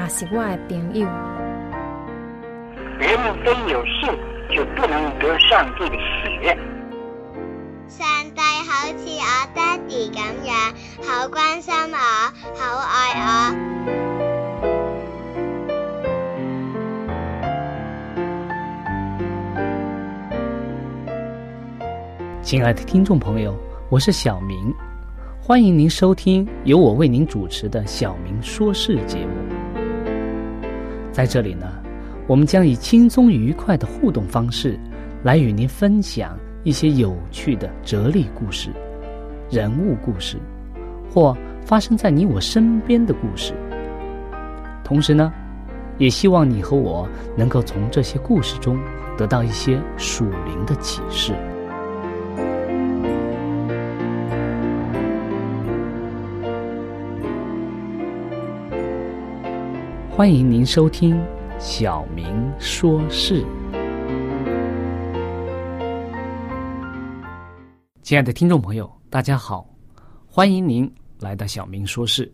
也是我的朋友。人们非有信，就不能得上帝的喜悦。上帝好似我爹哋咁样，好关心我，好爱我。亲爱的听众朋友，我是小明。欢迎您收听由我为您主持的《小明说事》节目。在这里呢，我们将以轻松愉快的互动方式，来与您分享一些有趣的哲理故事、人物故事，或发生在你我身边的故事。同时呢，也希望你和我能够从这些故事中得到一些属灵的启示。欢迎您收听《小明说事》。亲爱的听众朋友，大家好，欢迎您来到《小明说事》。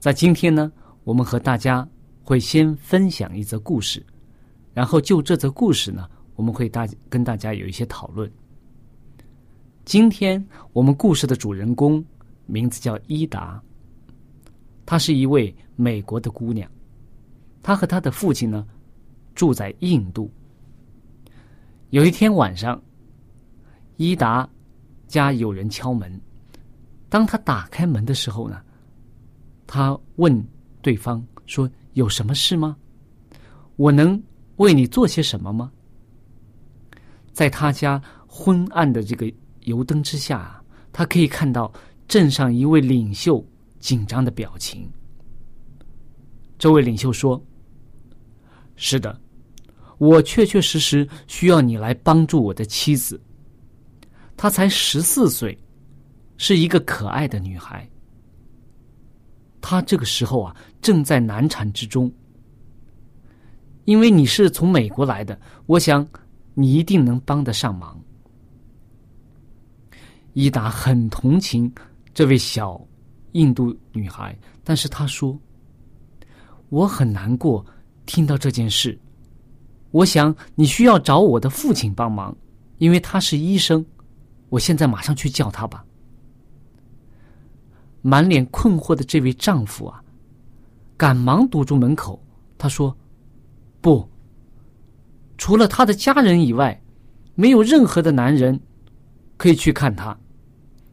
在今天呢，我们和大家会先分享一则故事，然后就这则故事呢，我们会大跟大家有一些讨论。今天我们故事的主人公名字叫伊达。她是一位美国的姑娘，她和她的父亲呢住在印度。有一天晚上，伊达家有人敲门，当他打开门的时候呢，他问对方说：“有什么事吗？我能为你做些什么吗？”在他家昏暗的这个油灯之下，他可以看到镇上一位领袖。紧张的表情。这位领袖说：“是的，我确确实实需要你来帮助我的妻子。她才十四岁，是一个可爱的女孩。她这个时候啊，正在难产之中。因为你是从美国来的，我想你一定能帮得上忙。”伊达很同情这位小。印度女孩，但是她说：“我很难过，听到这件事。我想你需要找我的父亲帮忙，因为他是医生。我现在马上去叫他吧。”满脸困惑的这位丈夫啊，赶忙堵住门口。他说：“不，除了他的家人以外，没有任何的男人可以去看他。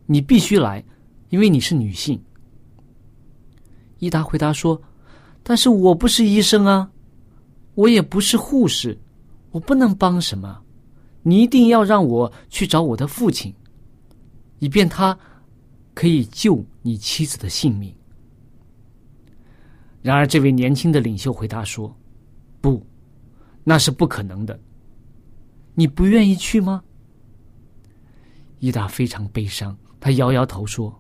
你必须来，因为你是女性。”伊达回答说：“但是我不是医生啊，我也不是护士，我不能帮什么。你一定要让我去找我的父亲，以便他可以救你妻子的性命。”然而，这位年轻的领袖回答说：“不，那是不可能的。你不愿意去吗？”伊达非常悲伤，他摇摇头说。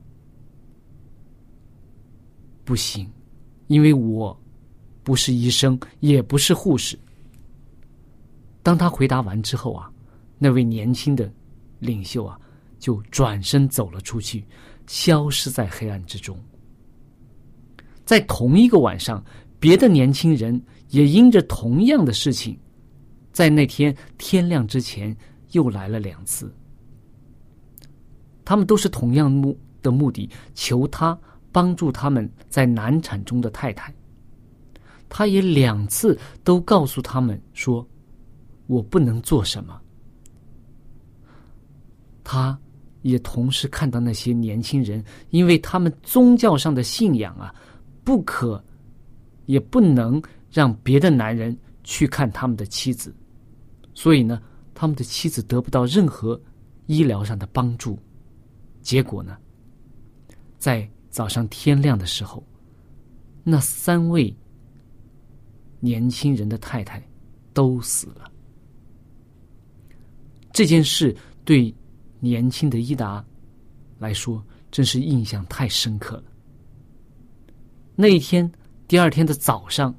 不行，因为我不是医生，也不是护士。当他回答完之后啊，那位年轻的领袖啊，就转身走了出去，消失在黑暗之中。在同一个晚上，别的年轻人也因着同样的事情，在那天天亮之前又来了两次。他们都是同样目的目的，求他。帮助他们在难产中的太太，他也两次都告诉他们说：“我不能做什么。”他也同时看到那些年轻人，因为他们宗教上的信仰啊，不可也不能让别的男人去看他们的妻子，所以呢，他们的妻子得不到任何医疗上的帮助。结果呢，在早上天亮的时候，那三位。年轻人的太太都死了。这件事对年轻的伊达来说，真是印象太深刻了。那一天，第二天的早上，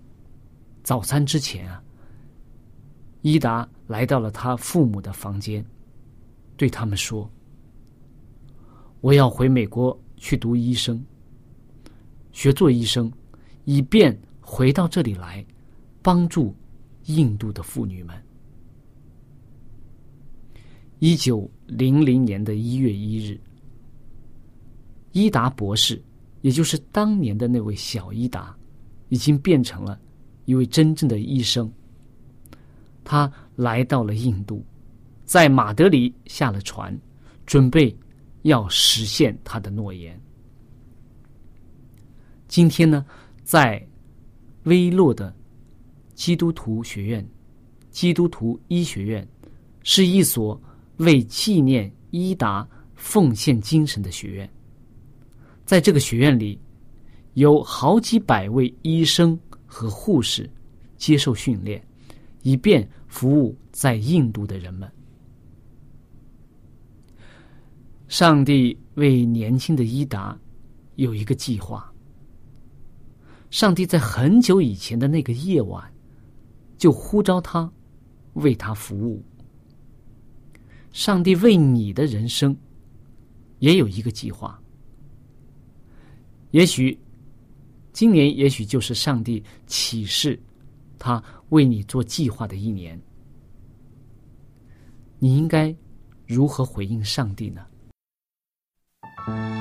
早餐之前啊，伊达来到了他父母的房间，对他们说：“我要回美国去读医生，学做医生，以便回到这里来。”帮助印度的妇女们。一九零零年的一月一日，伊达博士，也就是当年的那位小伊达，已经变成了一位真正的医生。他来到了印度，在马德里下了船，准备要实现他的诺言。今天呢，在微洛的。基督徒学院，基督徒医学院，是一所为纪念伊达奉献精神的学院。在这个学院里，有好几百位医生和护士接受训练，以便服务在印度的人们。上帝为年轻的伊达有一个计划。上帝在很久以前的那个夜晚。就呼召他为他服务。上帝为你的人生也有一个计划。也许今年，也许就是上帝启示他为你做计划的一年。你应该如何回应上帝呢？Thank you.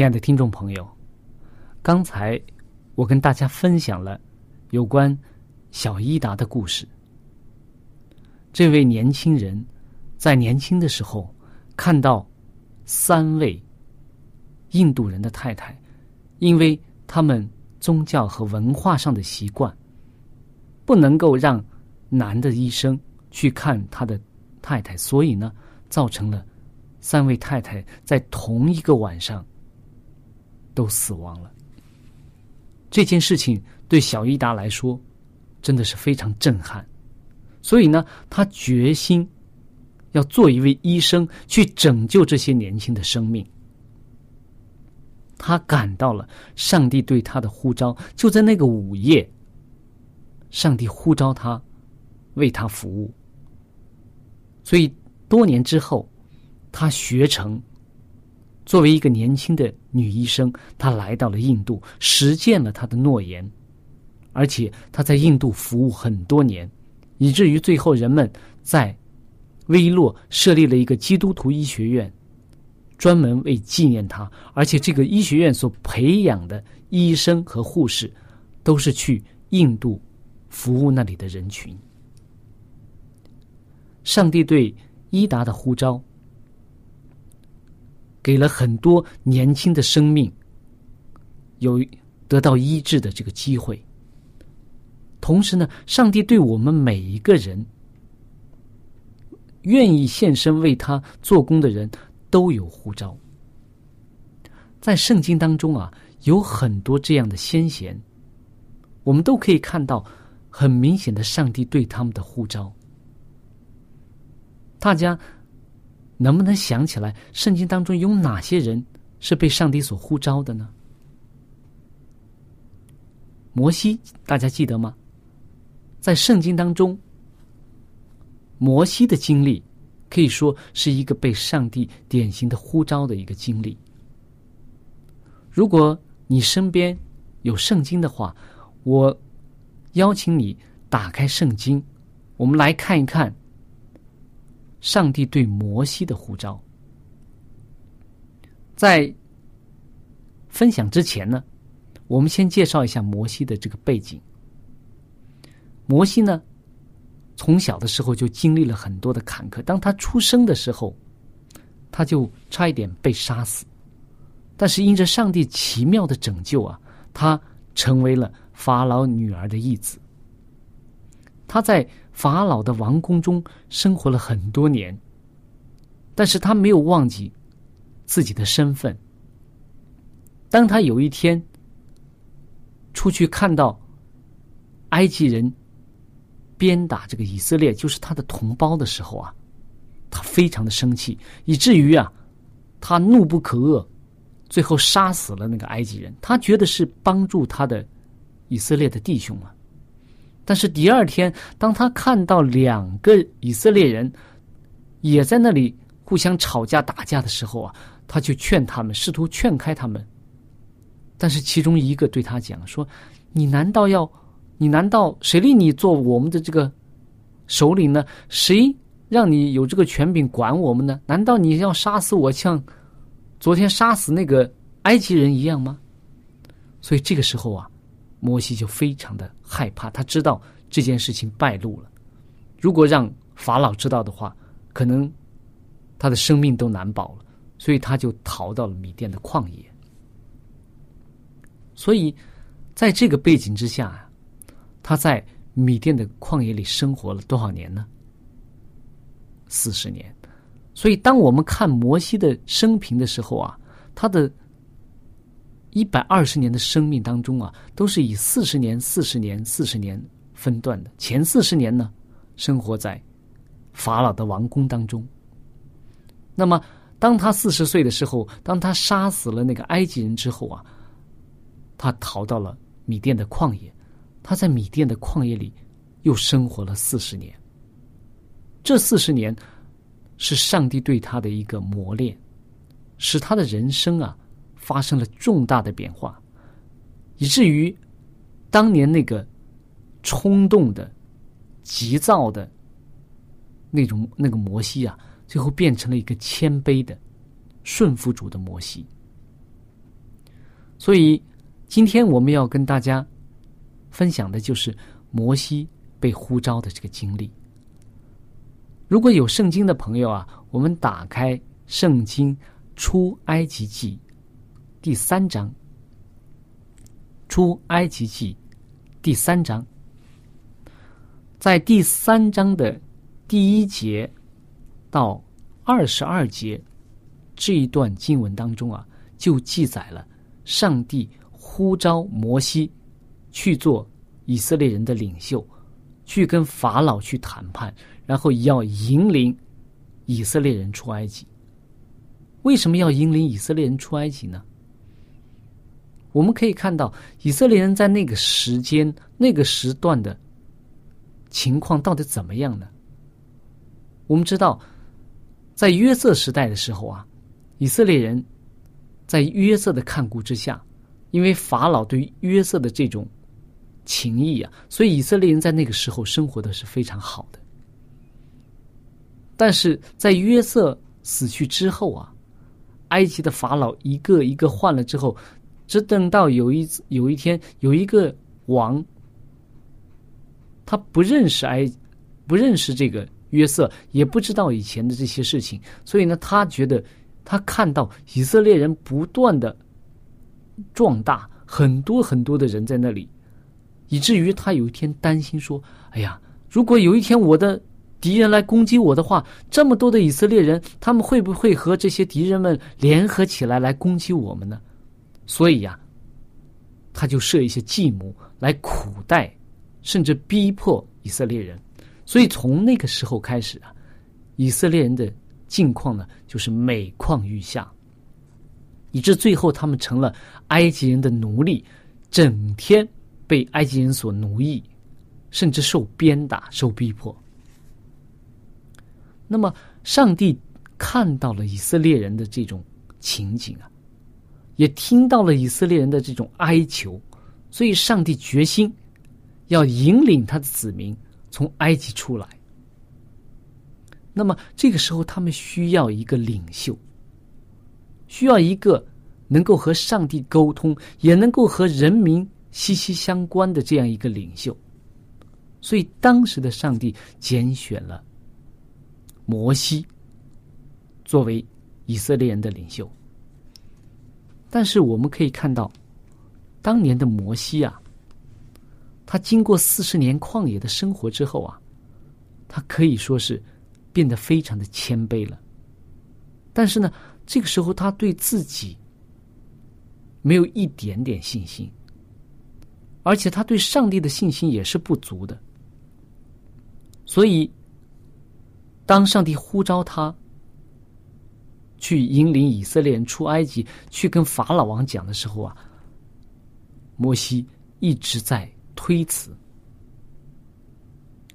亲爱的听众朋友，刚才我跟大家分享了有关小伊达的故事。这位年轻人在年轻的时候看到三位印度人的太太，因为他们宗教和文化上的习惯，不能够让男的医生去看他的太太，所以呢，造成了三位太太在同一个晚上都死亡了。这件事情对小伊达来说真的是非常震撼。所以呢，他决心要做一位医生，去拯救这些年轻的生命。他感到了上帝对他的呼召，就在那个午夜，上帝呼召他为他服务。所以多年之后，他学成，作为一个年轻的女医生，她来到了印度，实践了她的诺言，而且她在印度服务很多年。以至于最后，人们在威洛设立了一个基督徒医学院，专门为纪念他。而且，这个医学院所培养的医生和护士，都是去印度服务那里的人群。上帝对伊达的呼召，给了很多年轻的生命有得到医治的这个机会。同时呢，上帝对我们每一个人愿意献身为他做工的人都有呼召。在圣经当中啊，有很多这样的先贤，我们都可以看到很明显的上帝对他们的呼召。大家能不能想起来，圣经当中有哪些人是被上帝所呼召的呢？摩西，大家记得吗？在圣经当中，摩西的经历可以说是一个被上帝典型的呼召的一个经历。如果你身边有圣经的话，我邀请你打开圣经，我们来看一看上帝对摩西的呼召。在分享之前呢，我们先介绍一下摩西的这个背景。摩西呢，从小的时候就经历了很多的坎坷。当他出生的时候，他就差一点被杀死，但是因着上帝奇妙的拯救啊，他成为了法老女儿的义子。他在法老的王宫中生活了很多年，但是他没有忘记自己的身份。当他有一天出去看到埃及人。鞭打这个以色列，就是他的同胞的时候啊，他非常的生气，以至于啊，他怒不可遏，最后杀死了那个埃及人。他觉得是帮助他的以色列的弟兄啊。但是第二天，当他看到两个以色列人也在那里互相吵架打架的时候啊，他就劝他们，试图劝开他们。但是其中一个对他讲说：“你难道要？”你难道谁令你做我们的这个首领呢？谁让你有这个权柄管我们呢？难道你要杀死我，像昨天杀死那个埃及人一样吗？所以这个时候啊，摩西就非常的害怕，他知道这件事情败露了，如果让法老知道的话，可能他的生命都难保了，所以他就逃到了米甸的旷野。所以在这个背景之下啊。他在米甸的旷野里生活了多少年呢？四十年。所以，当我们看摩西的生平的时候啊，他的一百二十年的生命当中啊，都是以四十年、四十年、四十年分段的。前四十年呢，生活在法老的王宫当中。那么，当他四十岁的时候，当他杀死了那个埃及人之后啊，他逃到了米甸的旷野。他在米甸的旷野里又生活了四十年。这四十年是上帝对他的一个磨练，使他的人生啊发生了重大的变化，以至于当年那个冲动的、急躁的那种那个摩西啊，最后变成了一个谦卑的、顺服主的摩西。所以今天我们要跟大家分享的就是摩西被呼召的这个经历。如果有圣经的朋友啊，我们打开圣经出埃及记第三章，出埃及记第三章，在第三章的第一节到二十二节这一段经文当中啊，就记载了上帝呼召摩西去做以色列人的领袖，去跟法老去谈判。然后要引领以色列人出埃及。为什么要引领以色列人出埃及呢？我们可以看到，以色列人在那个时间、那个时段的情况到底怎么样呢？我们知道，在约瑟时代的时候啊，以色列人在约瑟的看顾之下，因为法老对约瑟的这种情谊啊，所以以色列人在那个时候生活的是非常好的。但是在约瑟死去之后啊，埃及的法老一个一个换了之后，只等到有一有一天有一个王，他不认识埃，不认识这个约瑟，也不知道以前的这些事情，所以呢，他觉得他看到以色列人不断的壮大，很多很多的人在那里，以至于他有一天担心说：“哎呀，如果有一天我的。”敌人来攻击我的话，这么多的以色列人，他们会不会和这些敌人们联合起来来攻击我们呢？所以呀，他就设一些计谋来苦待，甚至逼迫以色列人。所以从那个时候开始啊，以色列人的境况呢，就是每况愈下，以致最后他们成了埃及人的奴隶，整天被埃及人所奴役，甚至受鞭打、受逼迫。那么，上帝看到了以色列人的这种情景啊，也听到了以色列人的这种哀求，所以上帝决心要引领他的子民从埃及出来。那么，这个时候他们需要一个领袖，需要一个能够和上帝沟通，也能够和人民息息相关的这样一个领袖。所以，当时的上帝拣选了。摩西作为以色列人的领袖，但是我们可以看到，当年的摩西啊，他经过四十年旷野的生活之后啊，他可以说是变得非常的谦卑了。但是呢，这个时候他对自己没有一点点信心，而且他对上帝的信心也是不足的，所以。当上帝呼召他去引领以色列人出埃及，去跟法老王讲的时候啊，摩西一直在推辞，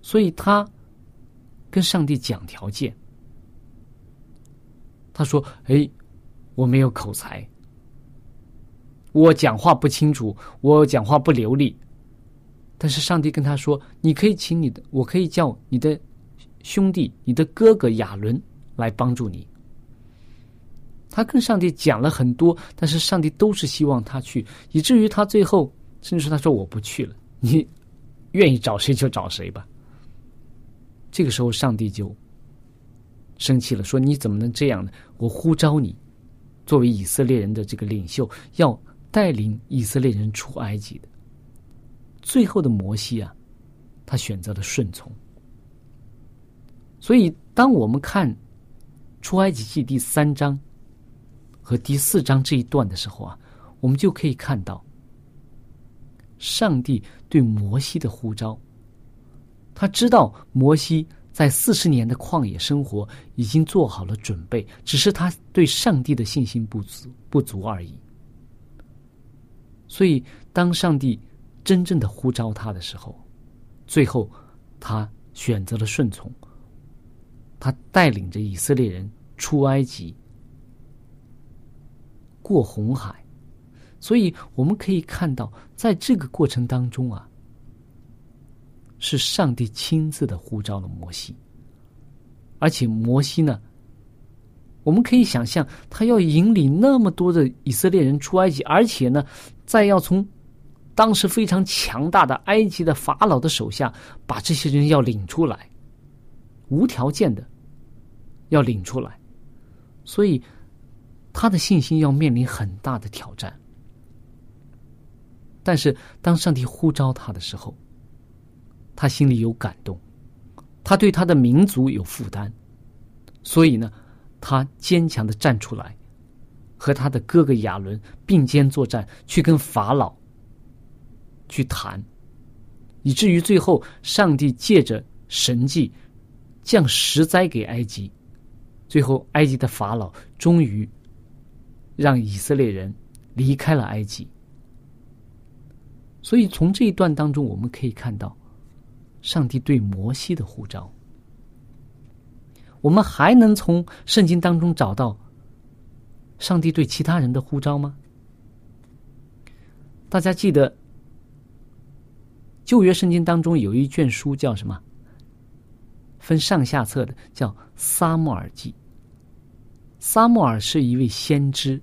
所以他跟上帝讲条件。他说：“哎，我没有口才，我讲话不清楚，我讲话不流利。”但是上帝跟他说：“你可以请你的，我可以叫你的。”兄弟，你的哥哥亚伦来帮助你。他跟上帝讲了很多，但是上帝都是希望他去，以至于他最后甚至说他说我不去了，你愿意找谁就找谁吧。这个时候，上帝就生气了，说你怎么能这样呢？我呼召你作为以色列人的这个领袖，要带领以色列人出埃及的。最后的摩西啊，他选择了顺从。所以，当我们看《出埃及记》第三章和第四章这一段的时候啊，我们就可以看到，上帝对摩西的呼召。他知道摩西在四十年的旷野生活已经做好了准备，只是他对上帝的信心不足不足而已。所以，当上帝真正的呼召他的时候，最后他选择了顺从。他带领着以色列人出埃及，过红海，所以我们可以看到，在这个过程当中啊，是上帝亲自的呼召了摩西，而且摩西呢，我们可以想象，他要引领那么多的以色列人出埃及，而且呢，再要从当时非常强大的埃及的法老的手下把这些人要领出来，无条件的要领出来，所以他的信心要面临很大的挑战。但是，当上帝呼召他的时候，他心里有感动，他对他的民族有负担，所以呢。他坚强的站出来，和他的哥哥亚伦并肩作战，去跟法老去谈，以至于最后上帝借着神迹降十灾给埃及，最后埃及的法老终于让以色列人离开了埃及。所以从这一段当中，我们可以看到上帝对摩西的呼召。我们还能从圣经当中找到上帝对其他人的呼召吗？大家记得旧约圣经当中有一卷书叫什么？分上下册的，叫《撒母耳记》。撒母耳是一位先知，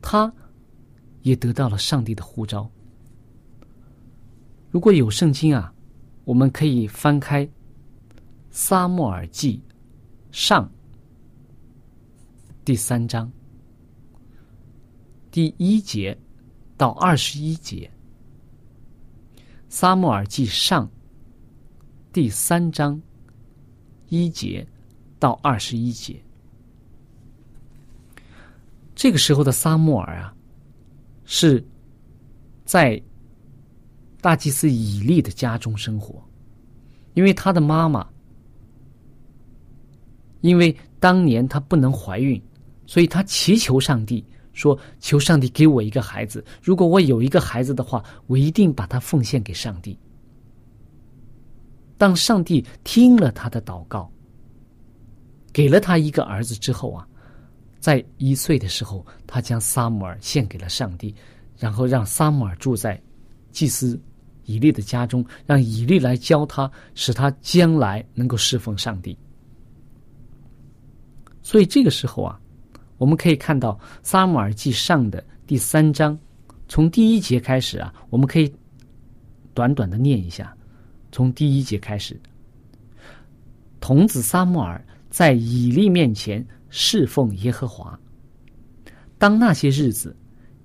他也得到了上帝的呼召。如果有圣经啊，我们可以翻开。撒母耳记上第三章第一节到二十一节。撒母耳记上第三章一节到二十一节。这个时候的撒母耳啊，是在大祭司以利的家中生活，因为他的妈妈。因为当年她不能怀孕，所以她祈求上帝说：“求上帝给我一个孩子。如果我有一个孩子的话，我一定把他奉献给上帝。”当上帝听了他的祷告，给了他一个儿子之后啊，在一岁的时候，他将撒母耳献给了上帝，然后让撒母耳住在祭司以利的家中，让以利来教他，使他将来能够侍奉上帝。所以这个时候啊，我们可以看到《撒母耳记上》的第三章，从第一节开始啊，我们可以短短的念一下。从第一节开始，童子撒母耳在以利面前侍奉耶和华。当那些日子，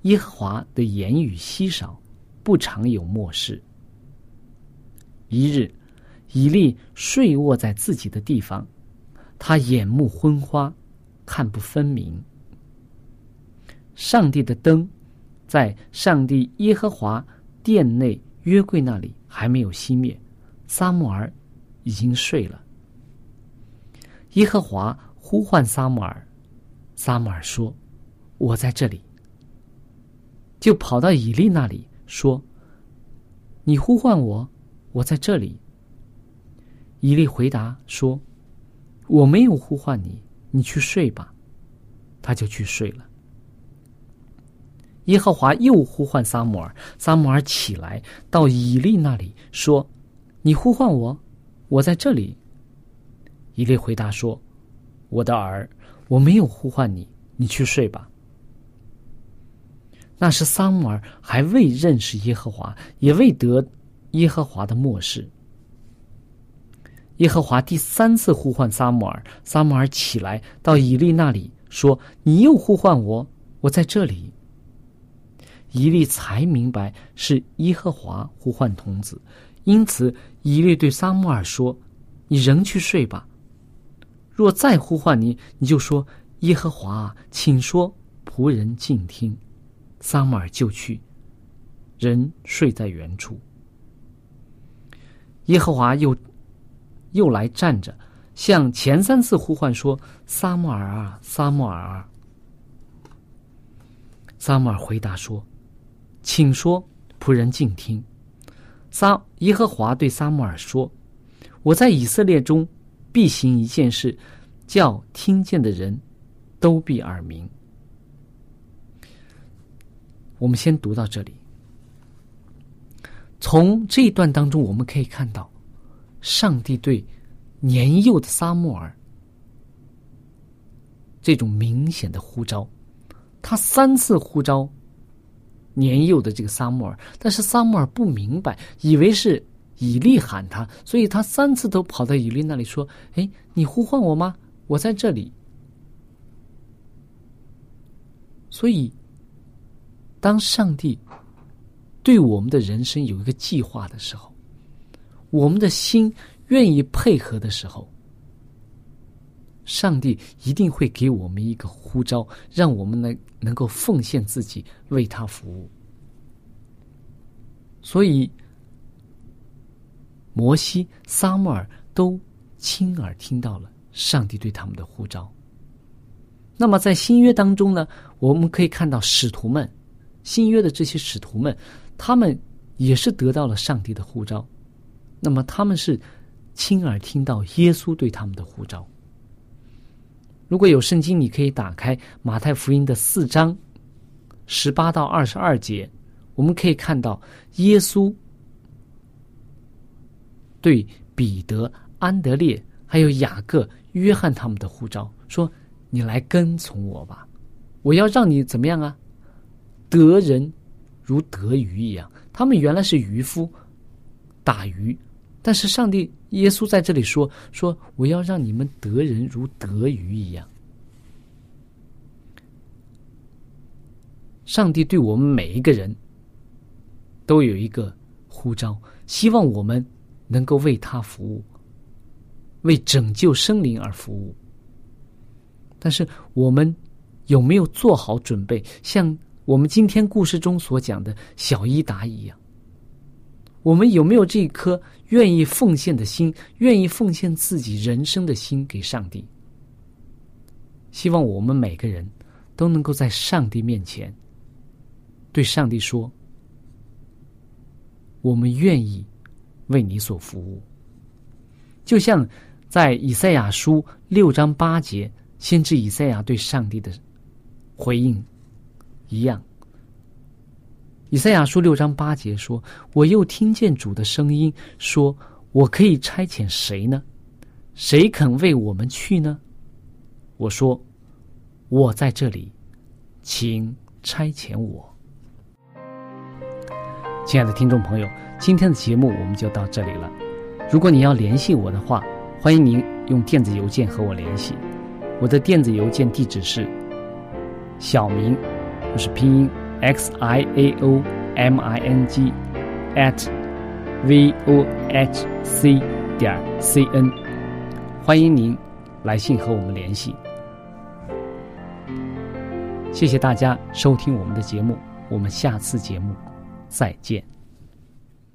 耶和华的言语稀少，不常有漠视。一日，以利睡卧在自己的地方。他眼目昏花，看不分明。上帝的灯在上帝耶和华殿内约柜那里还没有熄灭，撒母耳已经睡了。耶和华呼唤撒母耳，撒母耳说：“我在这里。”就跑到以利那里说：“你呼唤我，我在这里。”以利回答说。我没有呼唤你，你去睡吧，他就去睡了。耶和华又呼唤撒母耳，撒母耳起来到以利那里说：“你呼唤我，我在这里。”以利回答说：“我的儿，我没有呼唤你，你去睡吧。”那时撒母耳还未认识耶和华，也未得耶和华的漠视。耶和华第三次呼唤撒母耳，撒母耳起来到以利那里说：“你又呼唤我，我在这里。”以利才明白是耶和华呼唤童子，因此以利对撒母耳说：“你仍去睡吧。若再呼唤你，你就说：耶和华，请说，仆人静听。”撒母耳就去，人睡在原处。耶和华又。又来站着，向前三次呼唤说：“撒母耳啊，撒母耳啊！”撒母耳回答说：“请说，仆人静听。”撒耶和华对撒母耳说：“我在以色列中必行一件事，叫听见的人都必耳鸣。”我们先读到这里。从这一段当中，我们可以看到。上帝对年幼的撒母耳这种明显的呼召。他三次呼召年幼的这个撒母耳，但是撒母耳不明白，以为是以利喊他，所以他三次都跑到以利那里说：“哎，你呼唤我吗？我在这里。”所以，当上帝对我们的人生有一个计划的时候，我们的心愿意配合的时候，上帝一定会给我们一个呼召，让我们能能够奉献自己为他服务。所以，摩西、撒母耳都亲耳听到了上帝对他们的呼召。那么，在新约当中呢，我们可以看到使徒们，新约的这些使徒们，他们也是得到了上帝的呼召。那么，他们是亲耳听到耶稣对他们的呼召。如果有圣经，你可以打开马太福音的四章十八到二十二节，我们可以看到耶稣对彼得、安德烈还有雅各、约翰他们的呼召说。你来跟从我吧，我要让你怎么样啊？得人如得鱼一样。他们原来是渔夫，打鱼，但是上帝耶稣在这里说说，我要让你们得人如得鱼一样。上帝对我们每一个人都有一个呼召，希望我们能够为他服务，为拯救生灵而服务。但是我们有没有做好准备，像我们今天故事中所讲的小伊达一样？我们有没有这一颗愿意奉献的心，愿意奉献自己人生的心给上帝？希望我们每个人都能够在上帝面前对上帝说：“我们愿意为你所服务。”就像在以赛亚书六章八节。先知以赛亚对上帝的回应一样。以赛亚书六章八节说：“我又听见主的声音，说我可以差遣谁呢？谁肯为我们去呢？”我说：“我在这里，请差遣我。”亲爱的听众朋友，今天的节目我们就到这里了。如果你要联系我的话，欢迎您用电子邮件和我联系。我的电子邮件地址是小明，就是拼音 x i a o m i n g at v o h c 点 c n，欢迎您来信和我们联系。谢谢大家收听我们的节目，我们下次节目再见。